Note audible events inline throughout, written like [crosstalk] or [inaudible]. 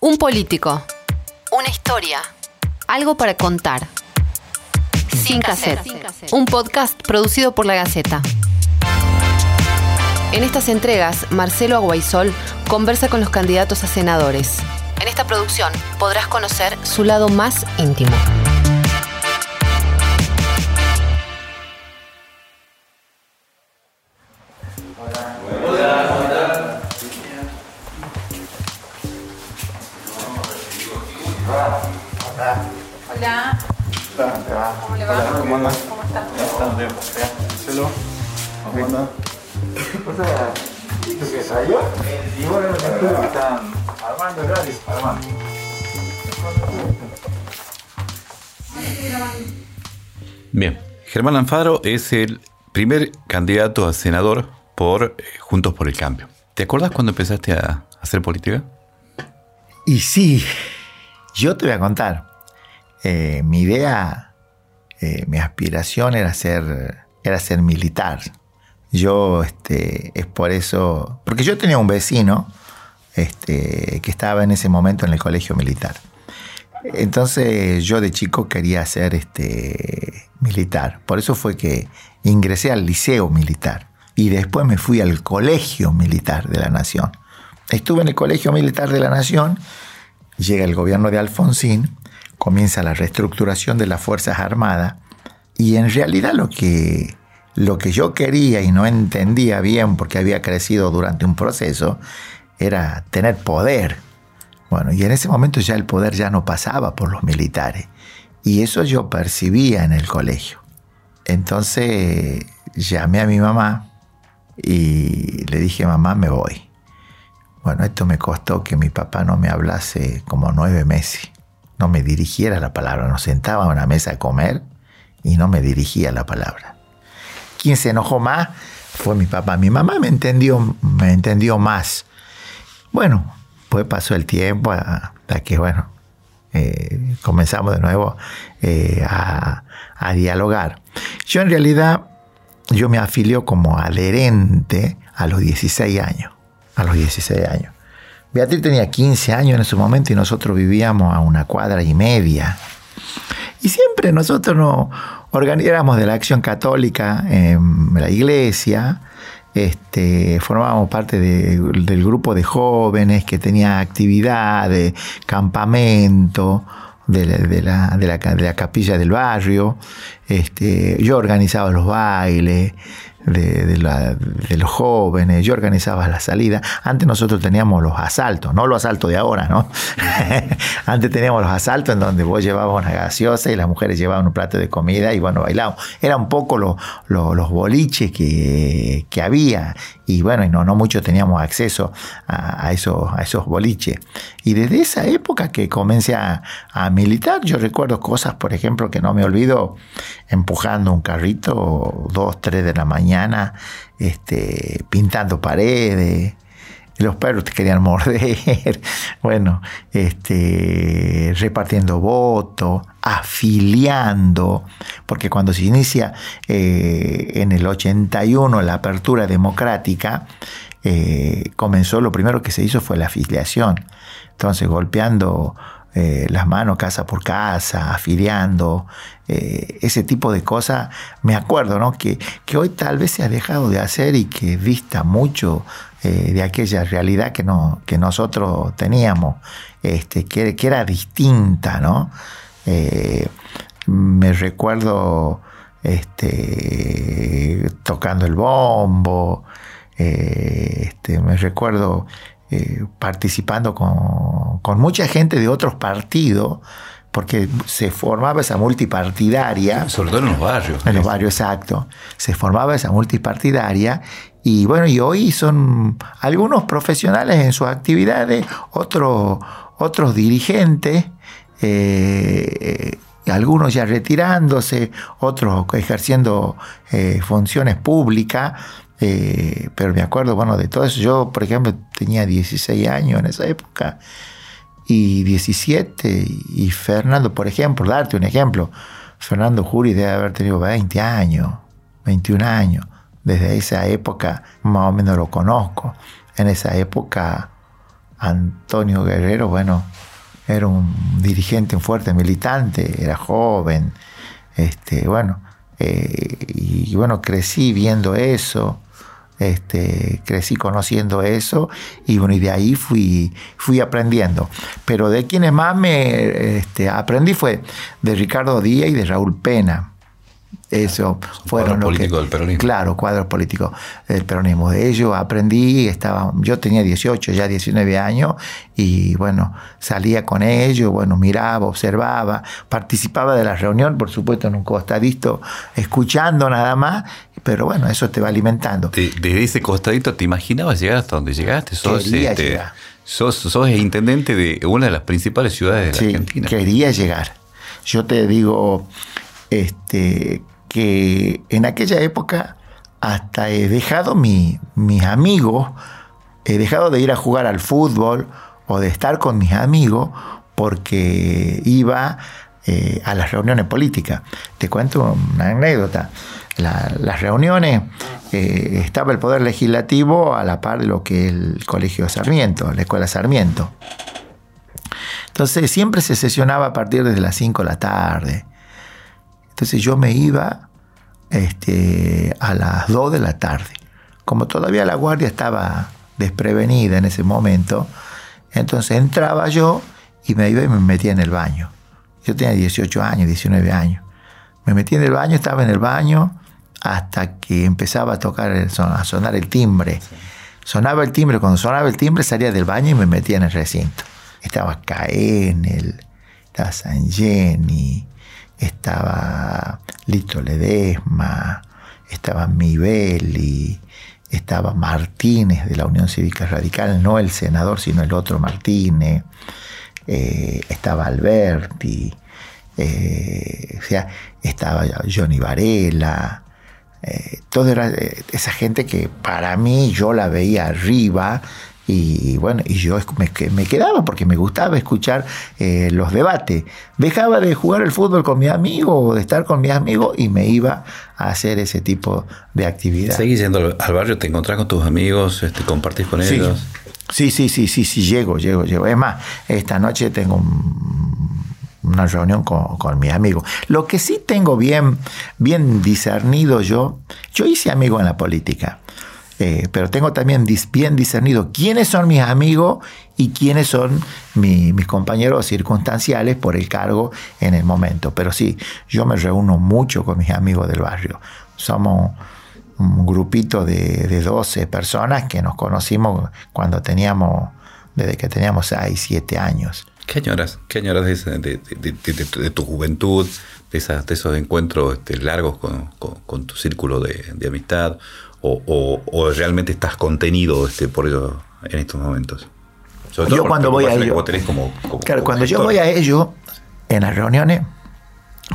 Un político. Una historia. Algo para contar. Sin cassette. Un podcast producido por La Gaceta. En estas entregas, Marcelo Aguaisol conversa con los candidatos a senadores. En esta producción podrás conocer su lado más íntimo. ¿Cómo están armando horario, armando. Bien, Germán Alfaro es el primer candidato a senador por eh, Juntos por el Cambio. ¿Te acuerdas cuando empezaste a hacer política? Y sí, yo te voy a contar. Eh, mi idea, eh, mi aspiración era ser, era ser militar. Yo, este, es por eso, porque yo tenía un vecino este, que estaba en ese momento en el colegio militar. Entonces yo de chico quería ser este, militar. Por eso fue que ingresé al liceo militar y después me fui al colegio militar de la Nación. Estuve en el colegio militar de la Nación, llega el gobierno de Alfonsín, comienza la reestructuración de las Fuerzas Armadas y en realidad lo que, lo que yo quería y no entendía bien porque había crecido durante un proceso era tener poder. Bueno, y en ese momento ya el poder ya no pasaba por los militares. Y eso yo percibía en el colegio. Entonces llamé a mi mamá y le dije, mamá, me voy. Bueno, esto me costó que mi papá no me hablase como nueve meses. No me dirigiera la palabra. Nos sentaba a una mesa a comer y no me dirigía la palabra. Quien se enojó más fue mi papá. Mi mamá me entendió, me entendió más. Bueno, pues pasó el tiempo hasta que, bueno, eh, comenzamos de nuevo eh, a, dialogar. Yo en realidad, yo me afilió como adherente a los 16 años. A los 16 años. Beatriz tenía 15 años en ese momento y nosotros vivíamos a una cuadra y media. Y siempre nosotros nos organizamos de la acción católica en la iglesia, este, formábamos parte de, del grupo de jóvenes que tenía actividades, campamento, de la, de, la, de, la, de la, capilla del barrio. Este, yo organizaba los bailes de, la, de, los jóvenes, yo organizaba la salida. Antes nosotros teníamos los asaltos, no los asaltos de ahora, ¿no? [laughs] Antes teníamos los asaltos en donde vos llevabas una gaseosa y las mujeres llevaban un plato de comida y bueno, bailábamos. Era un poco lo, los boliches que, que, había y bueno, y no, no mucho teníamos acceso a, esos, a esos boliches. Y desde esa época que comencé a, a militar, yo recuerdo cosas, por ejemplo, que no me olvido, empujando un carrito dos, tres de la mañana, este, pintando paredes. Los perros te querían [laughs] morder, bueno, este, repartiendo votos, afiliando, porque cuando se inicia eh, en el 81 la apertura democrática, eh, comenzó, lo primero que se hizo fue la afiliación. Entonces, golpeando eh, las manos casa por casa, afiliando, eh, ese tipo de cosas, me acuerdo, ¿no? Que, que, hoy tal vez se ha dejado de hacer y que dista mucho eh, de aquella realidad que, no, que nosotros teníamos, este, que, que era distinta, ¿no? me recuerdo este, tocando el bombo, este, me recuerdo eh, participando con, con, mucha gente de otros partidos, porque se formaba esa multipartidaria. Sobre todo en los barrios. En los barrios, exacto. Se formaba esa multipartidaria. Y bueno, y hoy son algunos profesionales en sus actividades, otros, otros dirigentes. Eh, algunos ya retirándose, otros ejerciendo eh, funciones públicas, eh, pero me acuerdo, bueno, de todo eso. Yo, por ejemplo, tenía 16 años en esa época y 17. Y Fernando, por ejemplo, darte un ejemplo, Fernando Juri debe haber tenido 20 años, 21 años. Desde esa época más o menos lo conozco. En esa época Antonio Guerrero, bueno, era un dirigente, un fuerte militante, era joven, este, bueno, eh, y, bueno, crecí viendo eso, este, crecí conociendo eso y bueno, y de ahí fui, fui aprendiendo. Pero de quienes más me este, aprendí fue de Ricardo Díaz y de Raúl Pena. Eso fueron los políticos del peronismo. Claro, cuadros políticos del peronismo. De ellos aprendí, estaba, yo tenía 18, ya 19 años, y bueno, salía con ellos, bueno, miraba, observaba, participaba de la reunión, por supuesto, en un costadito, escuchando nada más, pero bueno, eso te va alimentando. Desde ese costadito, ¿te imaginabas llegar hasta donde llegaste? Sos, este, sos, sos intendente de una de las principales ciudades de la Argentina. Quería llegar. Yo te digo, este, que en aquella época hasta he dejado mi, mis amigos, he dejado de ir a jugar al fútbol o de estar con mis amigos porque iba eh, a las reuniones políticas. Te cuento una anécdota. Las reuniones, eh, estaba el Poder Legislativo a la par de lo que el Colegio Sarmiento, la Escuela Sarmiento. Entonces siempre se sesionaba a partir de las 5 de la tarde. Entonces yo me iba este, a las 2 de la tarde. Como todavía la guardia estaba desprevenida en ese momento, entonces entraba yo y me iba y me metía en el baño. Yo tenía 18 años, 19 años. Me metí en el baño, estaba en el baño hasta que empezaba a tocar, a sonar el timbre. Sonaba el timbre, cuando sonaba el timbre salía del baño y me metía en el recinto. Estaba Caenel, estaba San Jenny, estaba Lito Ledesma, estaba Mibeli, estaba Martínez de la Unión Cívica Radical, no el senador, sino el otro Martínez, eh, estaba Alberti, eh, o sea, estaba Johnny Varela, eh, toda era esa gente que para mí yo la veía arriba y bueno, y yo me, quedaba porque me gustaba escuchar eh, los debates. Dejaba de jugar el fútbol con mi amigo o de estar con mis amigos y me iba a hacer ese tipo de actividad. ¿Seguís yendo al barrio? ¿Te encontrás con tus amigos? Este, ¿Compartís con ellos? Sí, sí, sí, sí, sí, llego, llego, llego. Es más, esta noche tengo una reunión con, con, mis amigos. Lo que sí tengo bien, bien discernido yo, yo hice amigo en la política. Eh, pero tengo también bien discernido quiénes son mis amigos y quiénes son mis compañeros circunstanciales por el cargo en el momento. Pero sí, yo me reúno mucho con mis amigos del barrio. Somos un grupito de, 12 personas que nos conocimos cuando teníamos, desde que teníamos 6, 7 años. ¿Qué añoras? ¿Qué añoras de, de, tu juventud, de, esos encuentros este, largos con, tu círculo de, amistad? o, realmente estás contenido este, por ello en estos momentos? yo cuando voy a ello, claro, cuando yo voy a ello, en las reuniones,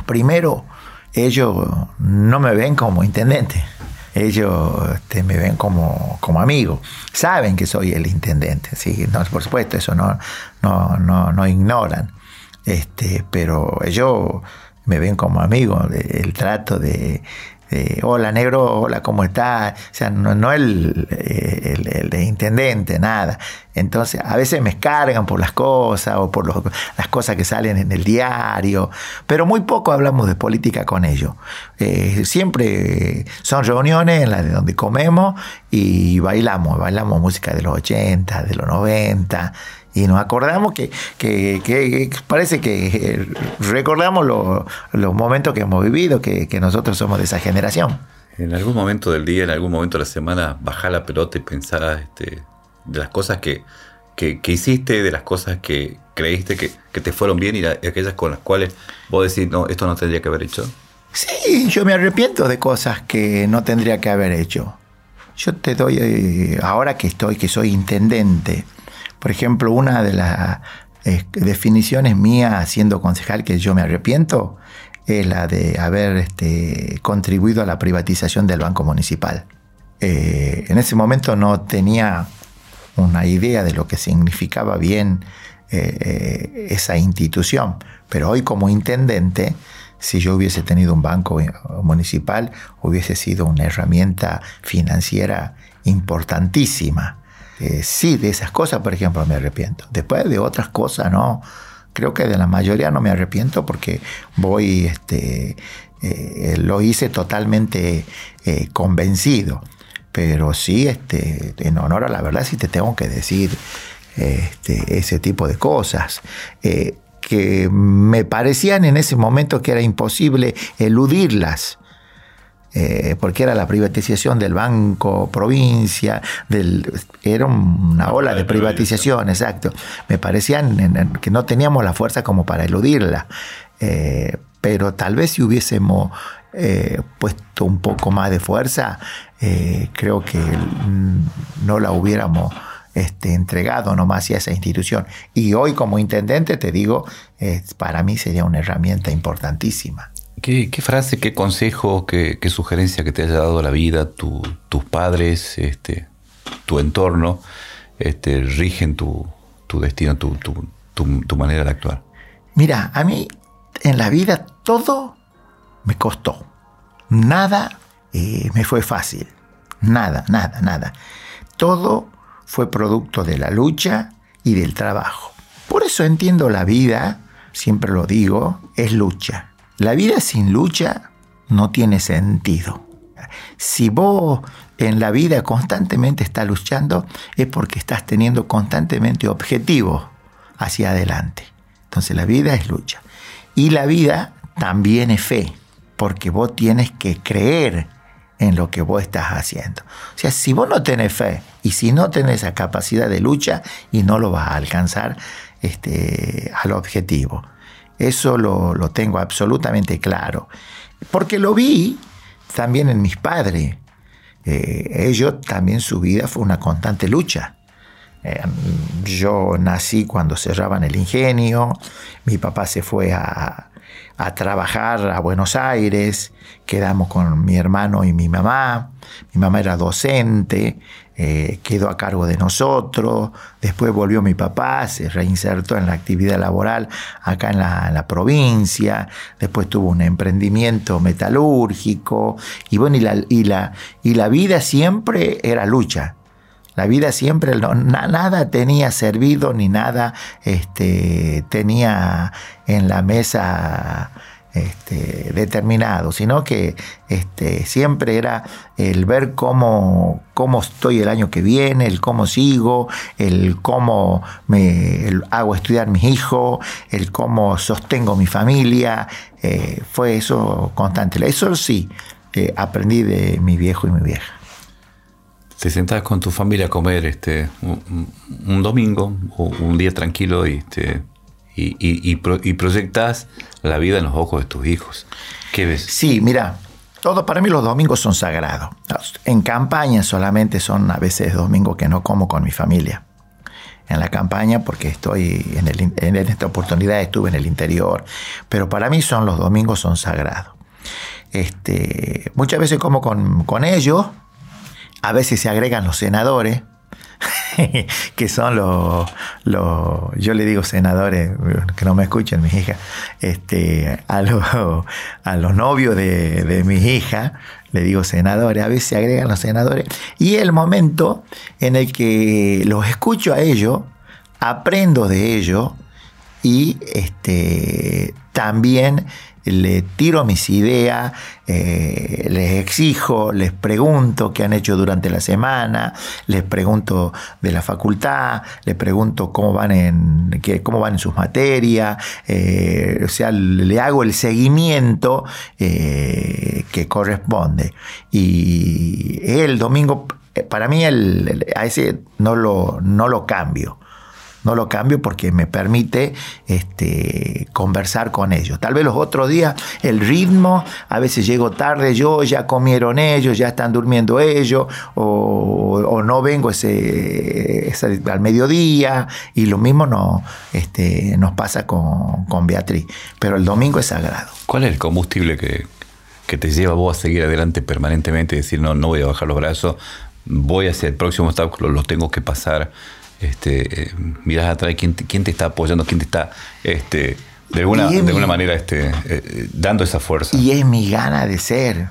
primero ellos no me ven como intendente, ellos este, me ven como, como amigo, saben que soy el intendente, ¿sí? no, por supuesto, eso no, no, no, no ignoran, este, pero ellos me ven como amigo, el trato de, hola negro, hola, ¿cómo está? O sea, no, el, el, de intendente, nada. Entonces, a veces me cargan por las cosas o por las cosas que salen en el diario, pero muy poco hablamos de política con ellos. Eh, siempre son reuniones en las de donde comemos y bailamos, bailamos música de los 80, de los 90 y nos acordamos que, que, parece que eh, recordamos los momentos que hemos vivido, que, nosotros somos de esa generación. En algún momento del día, en algún momento de la semana, bajar la pelota y pensar este, de las cosas que, hiciste, de las cosas que creíste que, te fueron bien y aquellas con las cuales vos decís, no, esto no tendría que haber hecho. Sí, yo me arrepiento de cosas que no tendría que haber hecho. Yo te doy, eh, ahora que estoy, que soy intendente, por ejemplo, una de las eh, definiciones mías siendo concejal que yo me arrepiento es la de haber este, contribuido a la privatización del Banco Municipal. Eh, en ese momento no tenía una idea de lo que significaba bien eh, esa institución, pero hoy como intendente, si yo hubiese tenido un banco municipal, hubiese sido una herramienta financiera importantísima Este, sí, de esas cosas, por ejemplo, me arrepiento. Después de otras cosas, no. Creo que de la mayoría no me arrepiento porque voy, este, eh, lo hice totalmente eh, convencido. Pero sí, este, en honor a la verdad, sí te tengo que decir este, ese tipo de cosas. Eh, que me parecían en ese momento que era imposible eludirlas. Eh, porque era la privatización del Banco Provincia, del, era una ola de privatización, exacto. Me parecían que no teníamos la fuerza como para eludirla, eh, pero tal vez si hubiésemos eh, puesto un poco más de fuerza, creo que no la hubiéramos este, entregado nomás a esa institución. Y hoy como intendente te digo, para mí sería una herramienta importantísima. ¿Qué, frase, qué consejo, qué, sugerencia que te haya dado la vida, tus padres, este, tu entorno, este, rigen tu, destino, tu, tu, manera de actuar? Mira, a mí en la vida todo me costó. Nada eh, me fue fácil. Nada, nada, nada. Todo fue producto de la lucha y del trabajo. Por eso entiendo la vida, siempre lo digo, es lucha. La vida sin lucha no tiene sentido. Si vos en la vida constantemente estás luchando, es porque estás teniendo constantemente objetivos hacia adelante. Entonces la vida es lucha. Y la vida también es fe, porque vos tienes que creer en lo que vos estás haciendo. O sea, si vos no tenés fe y si no tenés esa capacidad de lucha y no lo vas a alcanzar este, al objetivo. Eso lo, tengo absolutamente claro. Porque lo vi también en mis padres. Eh, ellos también su vida fue una constante lucha. Eh, yo nací cuando cerraban el ingenio, mi papá se fue a, a trabajar a Buenos Aires, quedamos con mi hermano y mi mamá, mi mamá era docente, eh, quedó a cargo de nosotros, después volvió mi papá, se reinsertó en la actividad laboral acá en la, provincia, después tuvo un emprendimiento metalúrgico, y bueno, y la, y la, y la vida siempre era lucha. La vida siempre, nada tenía servido ni nada este, tenía en la mesa este, determinado, sino que este, siempre era el ver cómo, cómo estoy el año que viene, el cómo sigo, el cómo me hago estudiar mis hijos, el cómo sostengo mi familia. Eh, fue eso constante. Eso sí, eh, aprendí de mi viejo y mi vieja te sentás con tu familia a comer este, un, domingo o un día tranquilo y, este, y, y, proyectas la vida en los ojos de tus hijos. ¿Qué ves? Sí, mira, todo para mí los domingos son sagrados. En campaña solamente son a veces domingos que no como con mi familia. En la campaña porque estoy en, esta oportunidad estuve en el interior, pero para mí son los domingos son sagrados. Este, muchas veces como con ellos, a veces se agregan los senadores, [laughs] que son los, yo le digo senadores, que no me escuchen mis hijas, este, a, los, a los novios de, de mis hijas, le digo senadores, a veces se agregan los senadores, y el momento en el que los escucho a ellos, aprendo de ellos, y este, también le tiro mis ideas, eh, les exijo, les pregunto qué han hecho durante la semana, les pregunto de la facultad, les pregunto cómo van en, cómo van en sus materias, eh, o sea, le hago el seguimiento eh, que corresponde. Y el domingo, para mí, el, a ese no lo, no lo cambio no lo cambio porque me permite este, conversar con ellos. Tal vez los otros días el ritmo, a veces llego tarde yo, ya comieron ellos, ya están durmiendo ellos, o, no vengo ese, al mediodía, y lo mismo no, este, nos pasa con, Beatriz. Pero el domingo es sagrado. ¿Cuál es el combustible que, que te lleva vos a seguir adelante permanentemente? Decir, no, no voy a bajar los brazos, voy hacia el próximo obstáculo, lo tengo que pasar este, miras atrás quién, quién te está apoyando, quién te está este, de alguna, de alguna manera este, eh, dando esa fuerza. Y es mi gana de ser,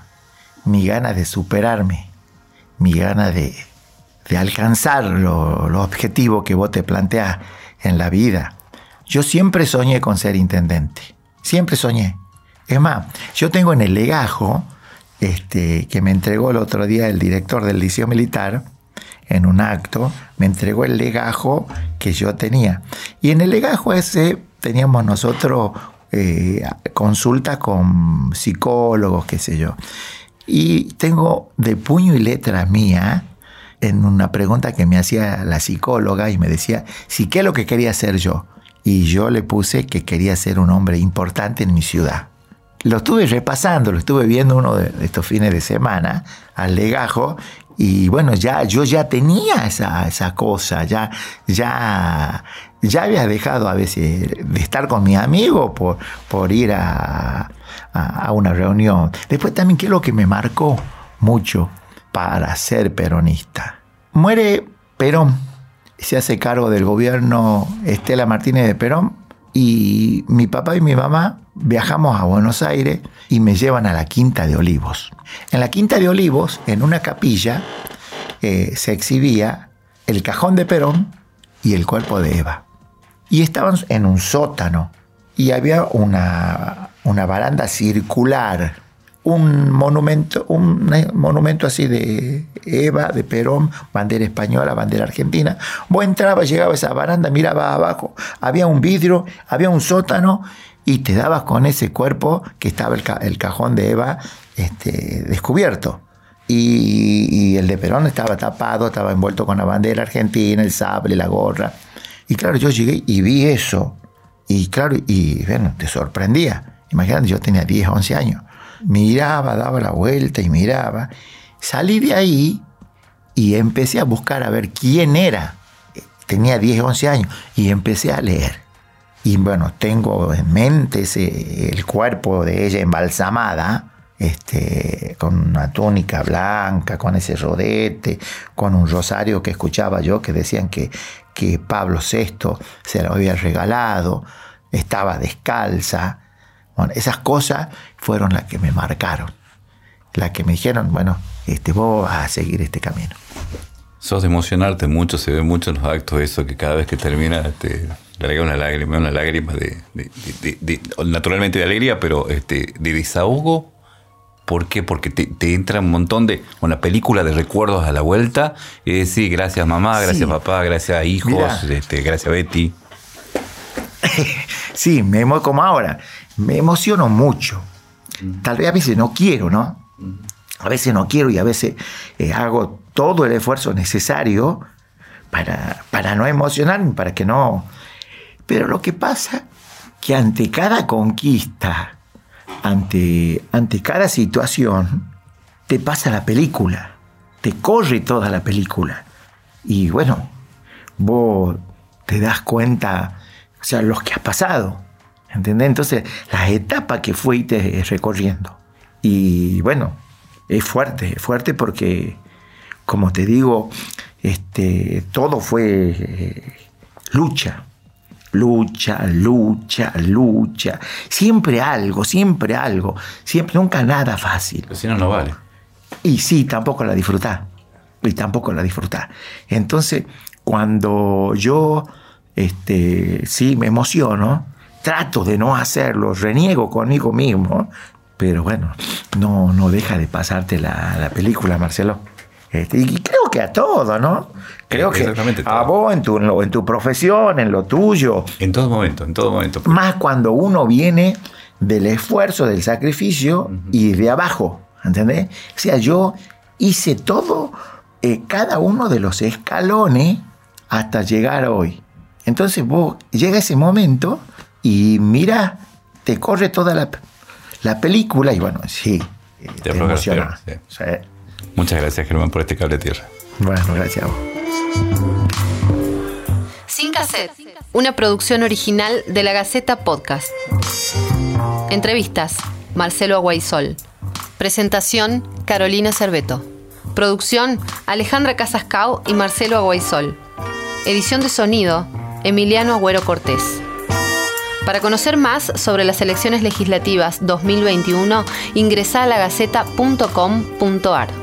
mi gana de superarme, mi gana de, de alcanzar los lo objetivos que vos te planteas en la vida. Yo siempre soñé con ser intendente, siempre soñé. Es más, yo tengo en el legajo, este, que me entregó el otro día el director del Liceo Militar, en un acto, me entregó el legajo que yo tenía. Y en el legajo ese teníamos nosotros eh, consulta con psicólogos, qué sé yo. Y tengo de puño y letra mía, en una pregunta que me hacía la psicóloga y me decía, si qué es lo que quería hacer yo. Y yo le puse que quería ser un hombre importante en mi ciudad. Lo estuve repasando, lo estuve viendo uno de estos fines de semana al legajo y bueno, ya, yo ya tenía esa, esa cosa, ya, ya, ya había dejado a veces de estar con mi amigo por, por ir a, a, una reunión. Después también, ¿qué es lo que me marcó mucho para ser peronista? Muere Perón, se hace cargo del gobierno Estela Martínez de Perón y mi papá y mi mamá viajamos a Buenos Aires y me llevan a la Quinta de Olivos. En la Quinta de Olivos, en una capilla, eh, se exhibía el cajón de Perón y el cuerpo de Eva. Y estaban en un sótano y había una, una baranda circular un monumento, un monumento así de Eva, de Perón, bandera española, bandera argentina. Vos entrabas, llegaba a esa baranda, miraba abajo, había un vidrio, había un sótano y te dabas con ese cuerpo que estaba el, cajón de Eva este, descubierto. Y, el de Perón estaba tapado, estaba envuelto con la bandera argentina, el sable, la gorra. Y claro, yo llegué y vi eso. Y claro, y bueno, te sorprendía. Imagínate, yo tenía 10, 11 años miraba, daba la vuelta y miraba. Salí de ahí y empecé a buscar a ver quién era. Tenía 10, 11 años y empecé a leer. Y bueno, tengo en mente ese, el cuerpo de ella embalsamada, este, con una túnica blanca, con ese rodete, con un rosario que escuchaba yo que decían que, que Pablo VI se lo había regalado, estaba descalza, bueno, esas cosas fueron las que me marcaron, las que me dijeron, bueno, este, vos vas a seguir este camino. Sos de emocionarte mucho, se ve mucho en los actos eso, que cada vez que termina te larga una lágrima, una lágrima de, naturalmente de alegría, pero este, de desahogo. ¿Por qué? Porque te, entra un montón de, una película de recuerdos a la vuelta y decir gracias mamá, gracias papá, gracias hijos, este, gracias Betty. [laughs] sí, me como ahora me emociono mucho. Tal vez a veces no quiero, ¿no? A veces no quiero y a veces eh, hago todo el esfuerzo necesario para, para no emocionarme, para que no... Pero lo que pasa que ante cada conquista, ante, ante cada situación, te pasa la película, te corre toda la película. Y bueno, vos te das cuenta, o sea, los que has pasado. ¿Entendés? Entonces, las etapas que fuiste recorriendo. Y bueno, es fuerte, es fuerte porque, como te digo, este, todo fue eh, lucha, lucha, lucha, lucha. Siempre algo, siempre algo. Siempre, nunca nada fácil. Pero si no, no vale. Y sí, tampoco la disfrutás. Y tampoco la disfrutás. Entonces, cuando yo este, sí me emociono, trato de no hacerlo, reniego conmigo mismo, pero bueno, no, no deja de pasarte la, película, Marcelo. Este, y creo que a todo, ¿no? Creo que a vos en tu, en tu profesión, en lo tuyo. En todo momento, en todo momento. Más cuando uno viene del esfuerzo, del sacrificio y de abajo, ¿entendés? O sea, yo hice todo, eh, cada uno de los escalones hasta llegar hoy. Entonces vos llega ese momento y mira, te corre toda la, película y bueno, sí, eh, te, emociona. Muchas gracias, Germán, por este cable tierra. Bueno, gracias a vos. Sin cassette, una producción original de la Gaceta Podcast. Entrevistas, Marcelo Aguaisol. Presentación, Carolina Cerveto. Producción, Alejandra Casascao y Marcelo Aguaisol. Edición de sonido, Emiliano Agüero Cortés. Para conocer más sobre las elecciones legislativas 2021, ingresa a lagaceta.com.ar.